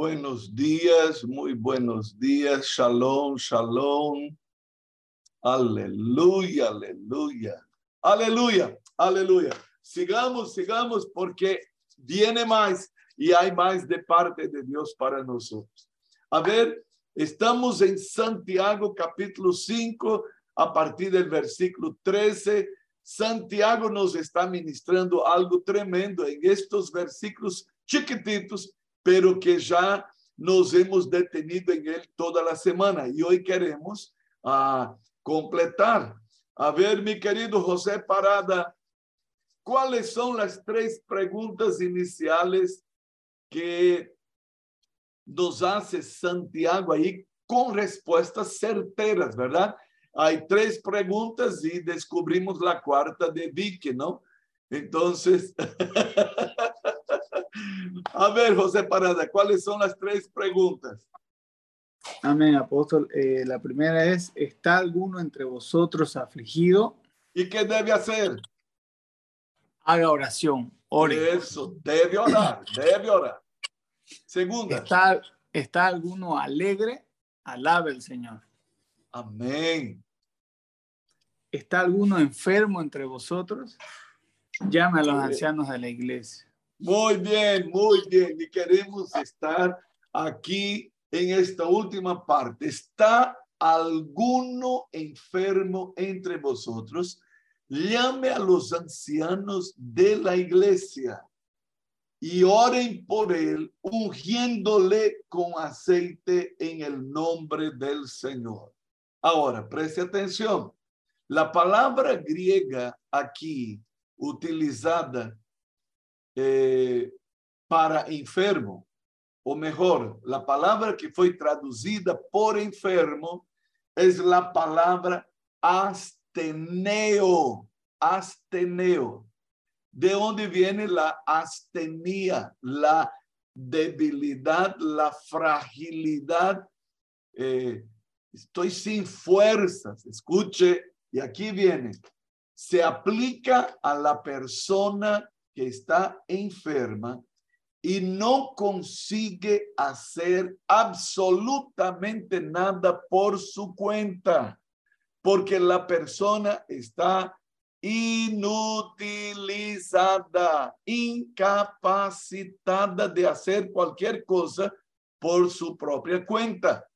buenos días, muy buenos días. Shalom, shalom. Aleluya, aleluya. Aleluya, aleluya. Sigamos, sigamos porque viene más y hay más de parte de Dios para nosotros. A ver, estamos en Santiago capítulo 5 a partir del versículo 13. Santiago nos está ministrando algo tremendo en estos versículos chiquititos pero que ya nos hemos detenido en él toda la semana y hoy queremos uh, completar. A ver, mi querido José Parada, ¿cuáles son las tres preguntas iniciales que nos hace Santiago ahí con respuestas certeras, verdad? Hay tres preguntas y descubrimos la cuarta de Vicky, ¿no? Entonces, A ver, José Parada, ¿cuáles son las tres preguntas? Amén, apóstol. Eh, la primera es, ¿está alguno entre vosotros afligido? ¿Y qué debe hacer? Haga oración, ore. Eso, debe orar, debe orar. Segunda. ¿Está, ¿Está alguno alegre? Alabe el Señor. Amén. ¿Está alguno enfermo entre vosotros? Llame a los ancianos de la iglesia muy bien, muy bien. Y queremos estar aquí en esta última parte. ¿Está alguno enfermo entre vosotros? Llame a los ancianos de la iglesia y oren por él, ungiéndole con aceite en el nombre del Señor. Ahora, preste atención. La palabra griega aquí utilizada eh, para enfermo, o mejor, la palabra que fue traducida por enfermo es la palabra asteneo, asteneo, de donde viene la astenia, la debilidad, la fragilidad. Eh, estoy sin fuerzas, escuche, y aquí viene, se aplica a la persona que está enferma y no consigue hacer absolutamente nada por su cuenta, porque la persona está inutilizada, incapacitada de hacer cualquier cosa por su propia cuenta.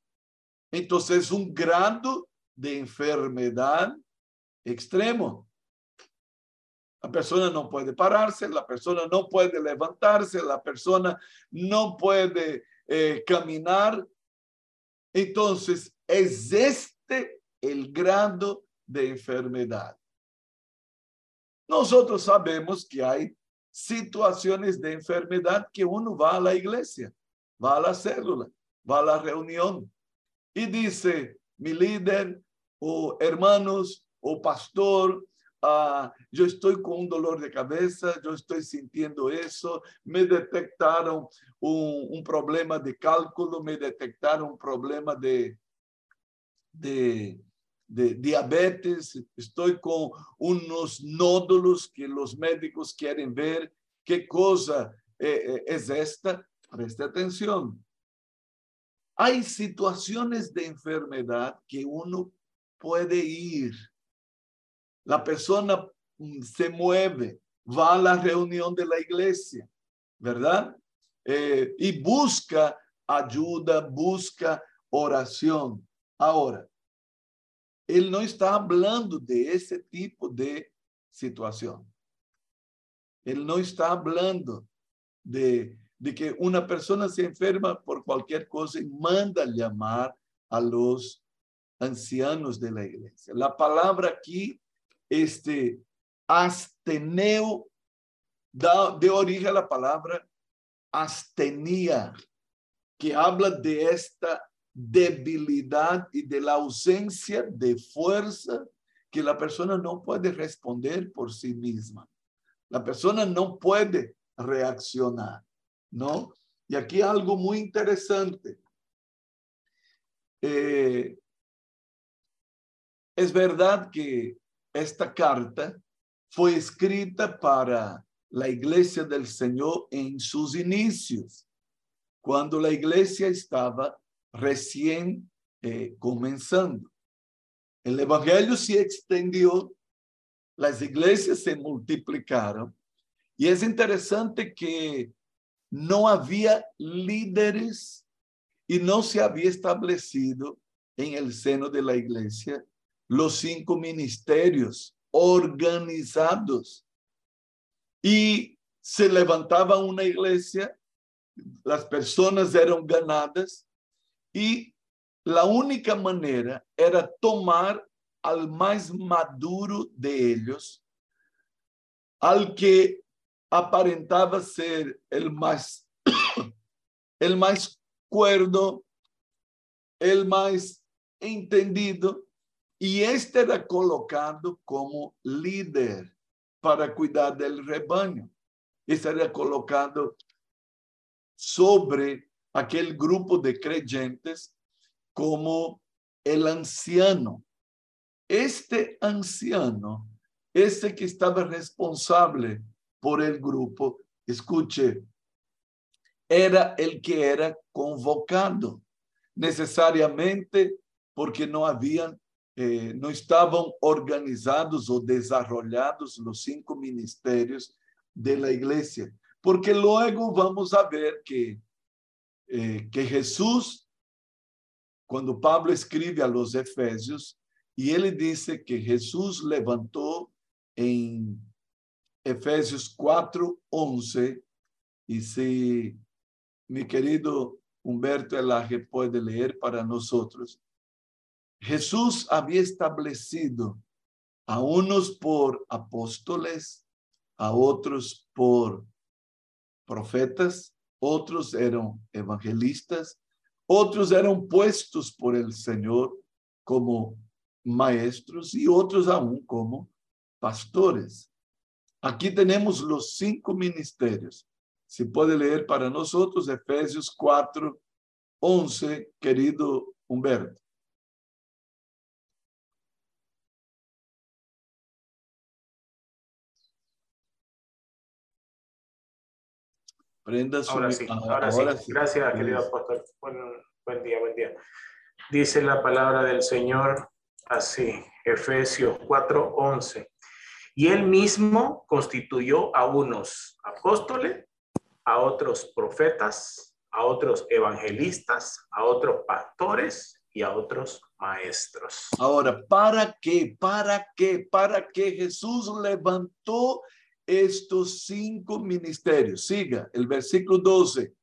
Entonces, un grado de enfermedad extremo. La persona no puede pararse, la persona no puede levantarse, la persona no puede eh, caminar. Entonces, es este el grado de enfermedad. Nosotros sabemos que hay situaciones de enfermedad que uno va a la iglesia, va a la célula, va a la reunión y dice, mi líder o hermanos o pastor Ah, yo estoy con un dolor de cabeza, yo estoy sintiendo eso, me detectaron un, problema de cálculo, me detectaron un problema de, de, diabetes, estoy con unos nódulos que los médicos quieren ver qué cosa eh, eh, es esta. Preste atención. Hay situaciones de enfermedad que uno puede ir la persona mm, se mueve, va a la reunión de la iglesia, ¿verdad? Eh, y busca ayuda, busca oración. Ahora, él no está hablando de ese tipo de situación. Él no está hablando de, que una persona se enferma por cualquier cosa y manda llamar a los ancianos de la iglesia. La palabra aquí este asteneo da de origen a la palabra astenia, que habla de esta debilidad y de la ausencia de fuerza que la persona no puede responder por sí misma. La persona no puede reaccionar, ¿no? Y aquí algo muy interesante. Eh, es verdad que esta carta fue escrita para la iglesia del Señor en sus inicios. cuando la iglesia estaba recién eh, comenzando. El evangelio se extendió, las iglesias se multiplicaron y es interesante que no había líderes y no se había establecido en el seno de la iglesia los cinco ministerios organizados. Y se levantaba una iglesia, las personas eran ganadas y la única manera era tomar al más maduro de ellos, al que aparentaba ser el más, el más cuerdo, el más entendido, y este era colocado como líder para cuidar del rebaño. Este colocado sobre aquel grupo de creyentes como el anciano. Este anciano, este que estaba responsable por el grupo, escuche, era el que era convocado necesariamente porque no habían, eh, no estaban organizados o desarrollados los cinco ministerios de la iglesia. Porque luego vamos a ver que, eh, que Jesús, cuando Pablo escribe a los Efesios, y él dice que Jesús levantó en Efesios 4, 11, y si mi querido Humberto Elaje puede leer para nosotros, Jesús había establecido a unos por apóstoles, a otros por profetas, otros eran evangelistas, otros eran puestos por el Señor como maestros y otros aún como pastores. Aquí tenemos los cinco ministerios. Si puede leer para nosotros Efesios 4, 11, querido Humberto. Prenda su... Ahora sí, ahora, sí. Gracias, querido apóstol. buen día, buen día. Dice la palabra del Señor así, Efesios 4, 11. Y él mismo constituyó a unos apóstoles, a otros profetas, a otros evangelistas, a otros pastores y a otros maestros. Ahora, ¿para qué? ¿Para qué? ¿Para qué Jesús levantó estos cinco ministerios? Siga el versículo 12.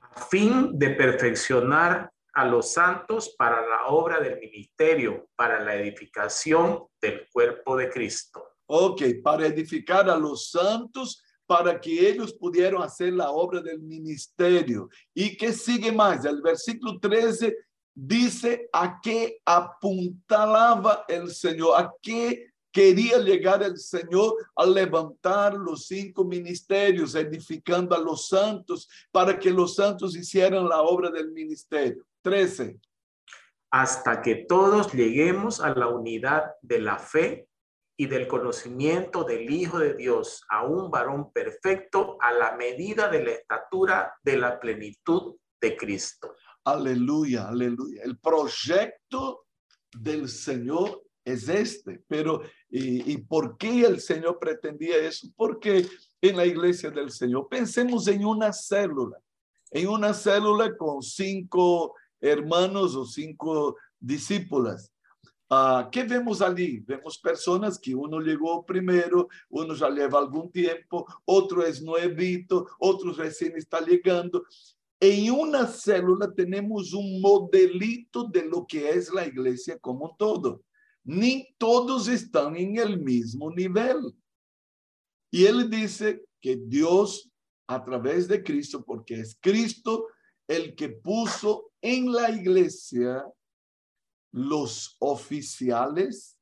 A fin de perfeccionar a los santos para la obra del ministerio, para la edificación del cuerpo de Cristo. Ok, para edificar a los santos para que ellos pudieran hacer la obra del ministerio. ¿Y qué sigue más? El versículo 13 dice a qué apuntalaba el Señor, a qué quería llegar el Señor a levantar los cinco ministerios, edificando a los santos para que los santos hicieran la obra del ministerio. 13. Hasta que todos lleguemos a la unidad de la fe y del conocimiento del Hijo de Dios, a un varón perfecto a la medida de la estatura de la plenitud de Cristo. Aleluya, aleluya. El proyecto del Señor es este, pero ¿y, por qué el Señor pretendía eso? Porque en la iglesia del Señor, pensemos en una célula, en una célula con cinco hermanos o cinco discípulas. Uh, ¿Qué vemos ali? Vemos personas que uno llegó primero, uno já leva algum tempo, outro é nuevito, outro recém está llegando. Em uma célula temos um modelito de lo que é a igreja como todo. Nem todos estão em el mesmo nível. E ele disse que Deus, através de Cristo, porque é Cristo el que puso en la iglesia los oficiales,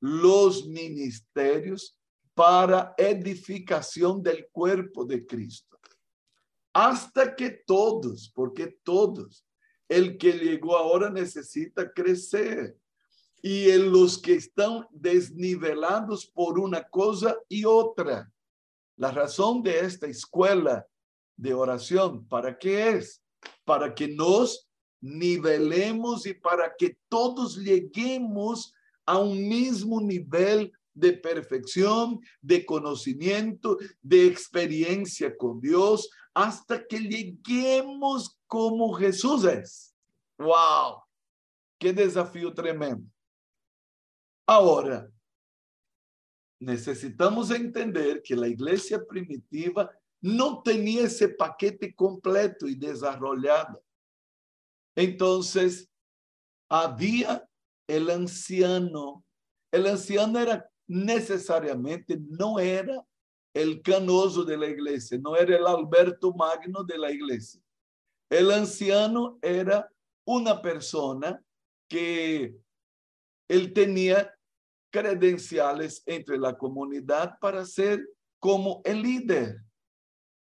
los ministerios para edificación del cuerpo de Cristo. Hasta que todos, porque todos, el que llegó ahora necesita crecer. Y en los que están desnivelados por una cosa y otra. La razón de esta escuela de oración. ¿Para qué es? Para que nos nivelemos y para que todos lleguemos a un mismo nivel de perfección, de conocimiento, de experiencia con Dios, hasta que lleguemos como Jesús es. ¡Wow! ¡Qué desafío tremendo! Ahora, necesitamos entender que la iglesia primitiva no tenía ese paquete completo y desarrollado. Entonces, había el anciano. El anciano era necesariamente, no era el canoso de la iglesia, no era el Alberto Magno de la iglesia. El anciano era una persona que él tenía credenciales entre la comunidad para ser como el líder.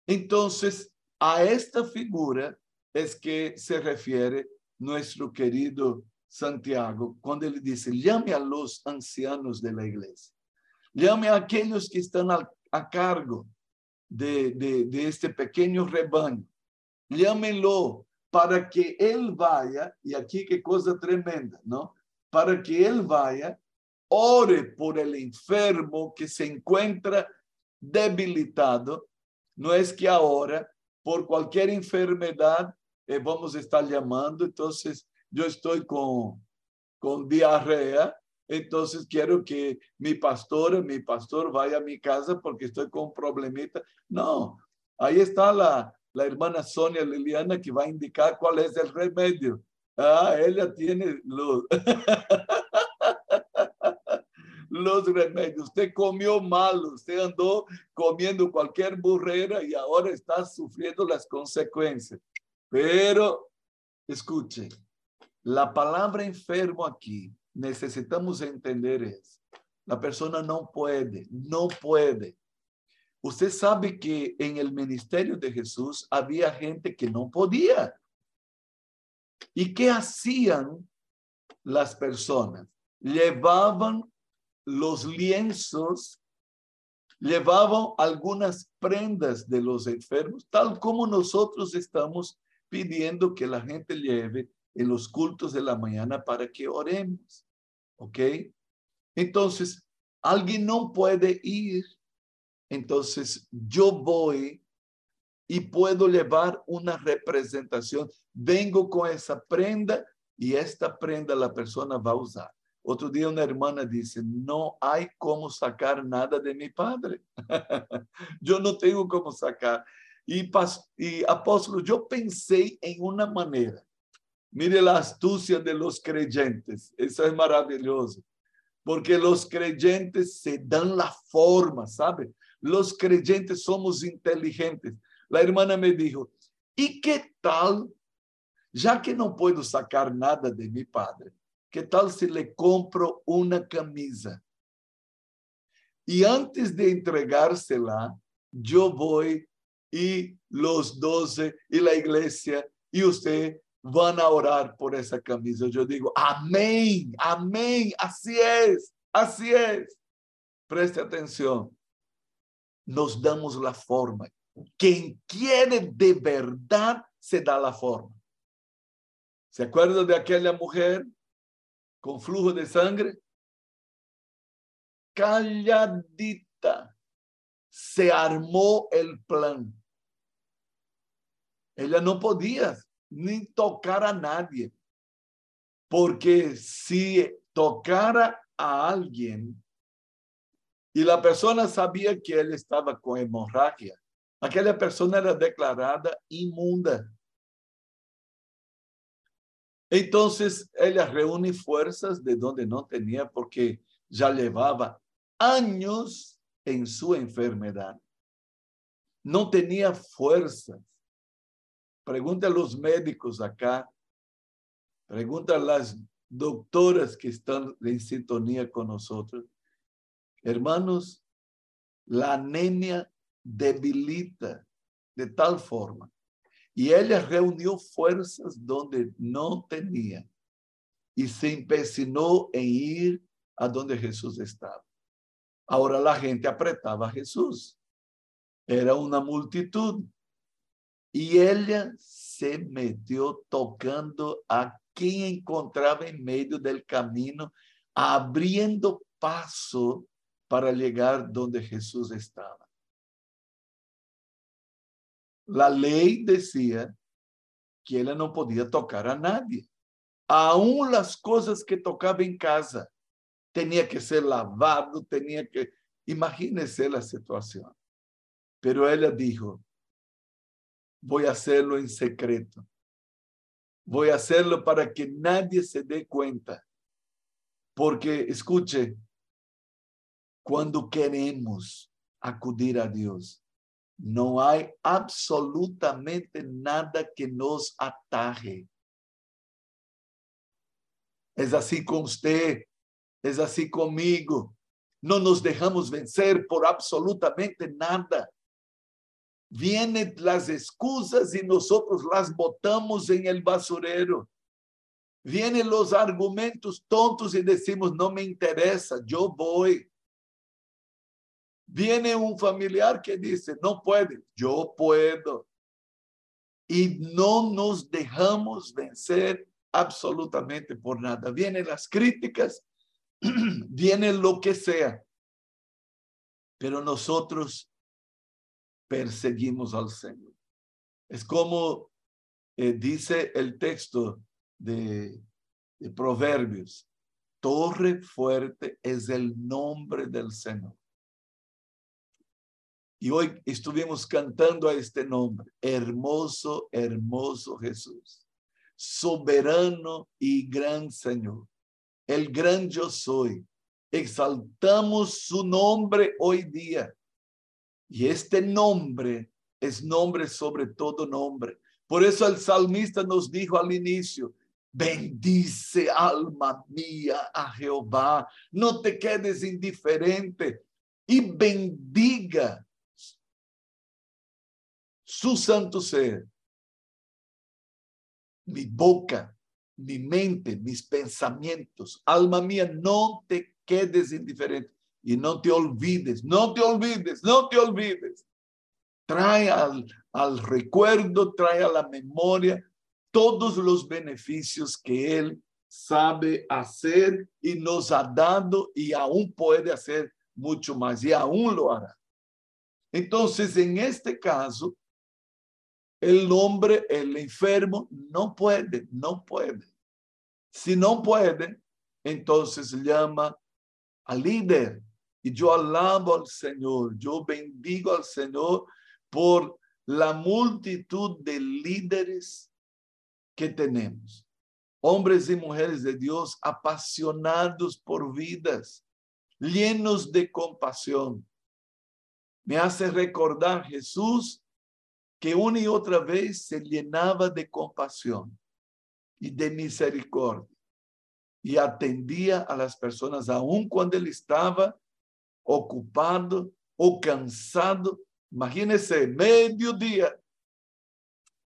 Entonces, a esta figura es que se refiere nuestro querido Santiago cuando él dice, llame a los ancianos de la iglesia, llame a aquellos que están a, cargo de, este pequeño rebaño, llámelo para que él vaya, y aquí qué cosa tremenda, ¿no? Para que él vaya, ore por el enfermo que se encuentra debilitado. No es que ahora, por cualquier enfermedad, eh, vamos a estar llamando, entonces yo estoy con, con diarrea, entonces quiero que mi pastora, mi pastor vaya a mi casa porque estoy con un problemita. No, ahí está la, la hermana Sonia Liliana que va a indicar cuál es el remedio. Ah, ella tiene los, los remedios. Usted comió mal, usted andó comiendo cualquier burrera y ahora está sufriendo las consecuencias. Pero, escuche, la palabra enfermo aquí, necesitamos entender es, la persona no puede, no puede Usted sabe que en el ministerio de Jesús había gente que no podía. ¿Y qué hacían las personas? Llevaban los lienzos, llevaban algunas prendas de los enfermos, tal como nosotros estamos pidiendo que la gente lleve en los cultos de la mañana para que oremos. ¿Ok? Entonces, alguien no puede ir entonces yo voy y puedo llevar una representación. Vengo con esa prenda y esta prenda la persona va a usar. Otro día una hermana dice, no hay cómo sacar nada de mi padre. yo no tengo cómo sacar. Y, y apóstolo, yo pensé en una manera. Mire la astucia de los creyentes. Eso es maravilloso. Porque los creyentes se dan la forma, ¿sabe? los creyentes somos inteligentes. La hermana me dijo, ¿y qué tal? Ya que no puedo sacar nada de mi padre, ¿qué tal si le compro una camisa? Y antes de entregársela, yo voy y los doce y la iglesia y usted van a orar por esa camisa. Yo digo, amén, amén, así es, así es. Preste atención nos damos la forma. Quien quiere de verdad se da la forma. ¿Se acuerda de aquella mujer con flujo de sangre? Calladita. Se armó el plan. Ella no podía ni tocar a nadie. Porque si tocara a alguien, y la persona sabía que él estaba con hemorragia, aquella persona era declarada inmunda. Entonces ella reúne fuerzas de donde no tenía porque ya llevaba años en su enfermedad. No tenía fuerzas. Pregunta a los médicos acá. Pregunta a las doctoras que están en sintonía con nosotros. Hermanos, la anemia debilita de tal forma. Y ella reunió fuerzas donde no tenía y se empecinó en ir a donde Jesús estaba. Ahora la gente apretaba a Jesús. Era una multitud. Y ella se metió tocando a quien encontraba en medio del camino, abriendo paso para llegar donde Jesús estaba. La ley decía que ella no podía tocar a nadie. Aún las cosas que tocaba en casa tenía que ser lavado, tenía que... Imagínese la situación. Pero ella dijo, voy a hacerlo en secreto. Voy a hacerlo para que nadie se dé cuenta. Porque, escuche, cuando queremos acudir a Dios, no hay absolutamente nada que nos ataje. Es así con usted, es así conmigo. No nos dejamos vencer por absolutamente nada. Vienen las excusas y nosotros las botamos en el basurero. Vienen los argumentos tontos y decimos, no me interesa, yo voy. Viene un familiar que dice, no puede, yo puedo. Y no nos dejamos vencer absolutamente por nada. Vienen las críticas, viene lo que sea, pero nosotros perseguimos al Señor. Es como eh, dice el texto de, de Proverbios, torre fuerte es el nombre del Señor. Y hoy estuvimos cantando a este nombre, hermoso, hermoso Jesús, soberano y gran Señor, el gran yo soy. Exaltamos su nombre hoy día y este nombre es nombre sobre todo nombre. Por eso el salmista nos dijo al inicio, bendice alma mía a Jehová, no te quedes indiferente y bendiga su santo ser. Mi boca, mi mente, mis pensamientos, alma mía, no te quedes indiferente. Y no te olvides, no te olvides, no te olvides. Trae al, al recuerdo, trae a la memoria todos los beneficios que Él sabe hacer y nos ha dado y aún puede hacer mucho más y aún lo hará. Entonces, en este caso, el hombre, el enfermo, no puede, no puede. Si no puede, entonces llama al líder y yo alabo al Señor, yo bendigo al Señor por la multitud de líderes que tenemos. Hombres y mujeres de Dios apasionados por vidas, llenos de compasión. Me hace recordar Jesús que una y otra vez se llenaba de compasión y de misericordia y atendía a las personas aun cuando él estaba ocupado o cansado. Imagínese, mediodía,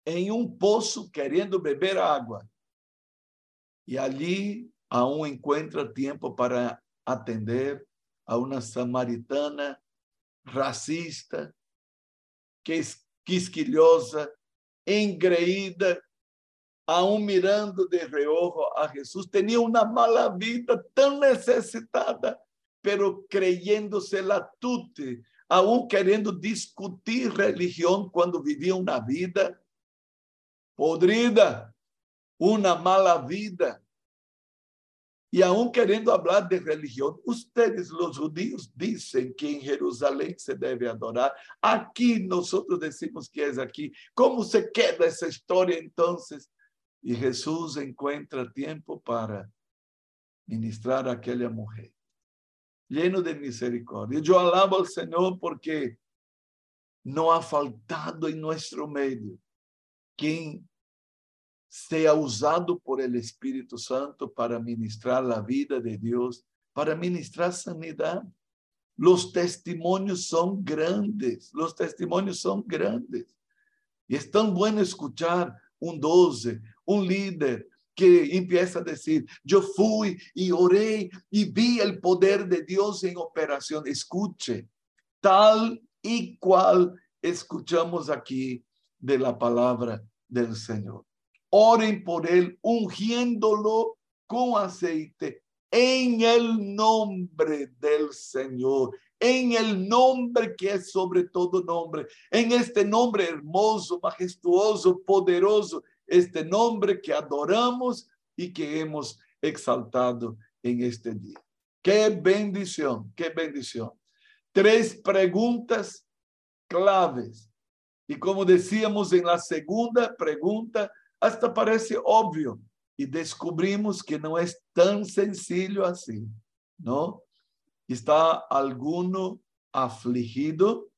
em um poço querendo beber água. E ali aún encontra tempo para atender a uma samaritana racista, quisquilhosa, engreída, aún mirando de reojo a Jesus. Tinha uma mala vida, tão necessitada pero creyéndosela tute, aún queriendo discutir religión cuando vivía una vida podrida, una mala vida. Y aún queriendo hablar de religión, ustedes los judíos dicen que en Jerusalén se debe adorar. Aquí nosotros decimos que es aquí. ¿Cómo se queda esa historia entonces? Y Jesús encuentra tiempo para ministrar a aquella mujer lleno de misericordia. Yo alabo al Señor porque no ha faltado en nuestro medio quien sea usado por el Espíritu Santo para ministrar la vida de Dios, para ministrar sanidad. Los testimonios son grandes, los testimonios son grandes. Y es tan bueno escuchar un 12, un líder, que empieza a decir, yo fui y oré y vi el poder de Dios en operación. Escuche, tal y cual escuchamos aquí, de la palabra del Señor. Oren por él, ungiéndolo con aceite en el nombre del Señor, en el nombre que es sobre todo nombre, en este nombre hermoso, majestuoso, poderoso, este nombre que adoramos y que hemos exaltado en este día. Qué bendición, qué bendición. Tres preguntas claves. Y como decíamos en la segunda pregunta, hasta parece obvio. Y descubrimos que no es tan sencillo así, ¿no? ¿Está alguno afligido,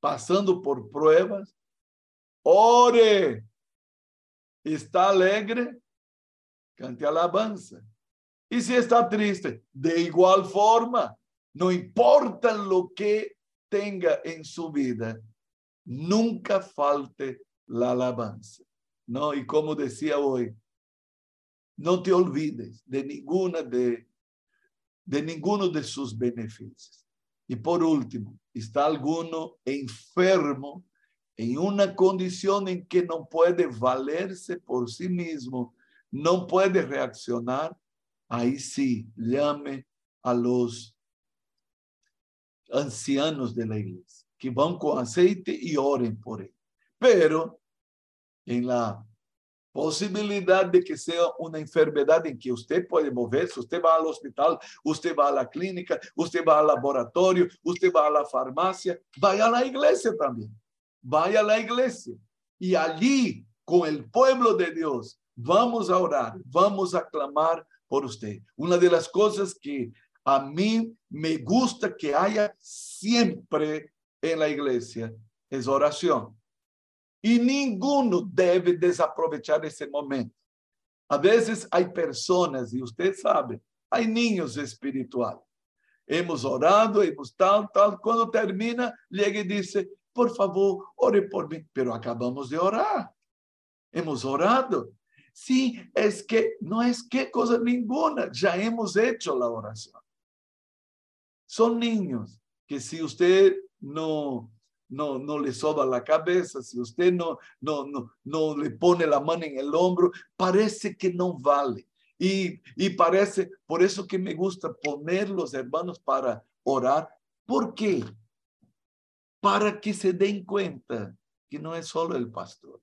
pasando por pruebas? Ore. ¿Está alegre? Cante alabanza. Y si está triste, de igual forma, no importa lo que tenga en su vida, nunca falte la alabanza. ¿No? Y como decía hoy, no te olvides de ninguna de, de ninguno de sus beneficios. Y por último, está alguno enfermo en una condición en que no puede valerse por sí mismo, no puede reaccionar, ahí sí, llame a los ancianos de la iglesia, que van con aceite y oren por él. Pero en la posibilidad de que sea una enfermedad en que usted puede moverse, usted va al hospital, usted va a la clínica, usted va al laboratorio, usted va a la farmacia, vaya a la iglesia también, vaya a la iglesia y allí con el pueblo de Dios vamos a orar, vamos a clamar por usted. Una de las cosas que a mí me gusta que haya siempre en la iglesia es oración. Y ninguno debe desaprovechar ese momento. A veces hay personas, y usted sabe, hay niños espirituales. Hemos orado, hemos tal, tal. Cuando termina, llega y dice, por favor, ore por mí. Pero acabamos de orar. Hemos orado. Sí, es que no es que cosa ninguna, ya hemos hecho la oración. Son niños que si usted no no, no le soba la cabeza, si usted no, no, no, no le pone la mano en el hombro, parece que no vale. Y, y parece, por eso que me gusta poner los hermanos para orar. ¿Por qué? Para que se den cuenta que no es solo el pastor.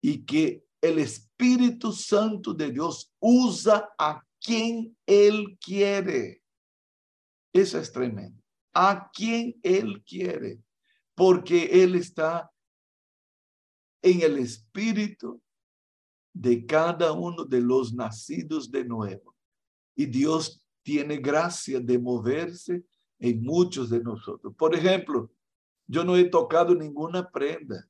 Y que el Espíritu Santo de Dios usa a quien Él quiere. Eso es tremendo a quien Él quiere, porque Él está en el espíritu de cada uno de los nacidos de nuevo. Y Dios tiene gracia de moverse en muchos de nosotros. Por ejemplo, yo no he tocado ninguna prenda.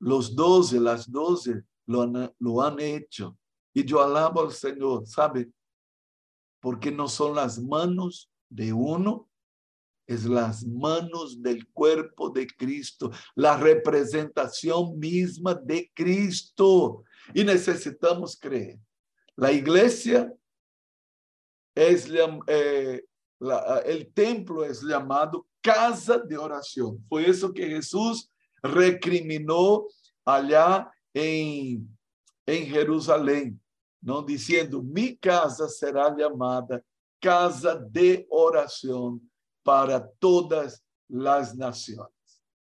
Los doce, las doce lo han, lo han hecho. Y yo alabo al Señor, ¿sabe? Porque no son las manos de uno, es las manos del cuerpo de Cristo, la representación misma de Cristo. Y necesitamos creer. La iglesia es, eh, el templo es llamado casa de oración. Fue eso que Jesús recriminó allá en, en Jerusalén, ¿no? Diciendo, mi casa será llamada casa de oración para todas las naciones.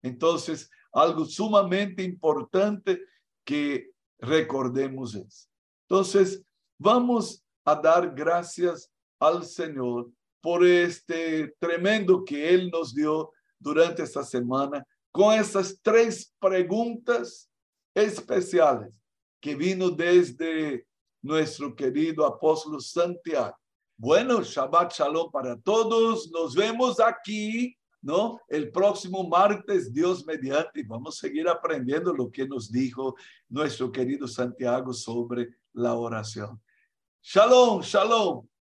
Entonces, algo sumamente importante que recordemos es. Entonces, vamos a dar gracias al Señor por este tremendo que Él nos dio durante esta semana con esas tres preguntas especiales que vino desde nuestro querido apóstol Santiago. Bueno, Shabbat Shalom para todos. Nos vemos aquí, ¿no? El próximo martes, Dios mediante, vamos a seguir aprendiendo lo que nos dijo nuestro querido Santiago sobre la oración. Shalom, shalom.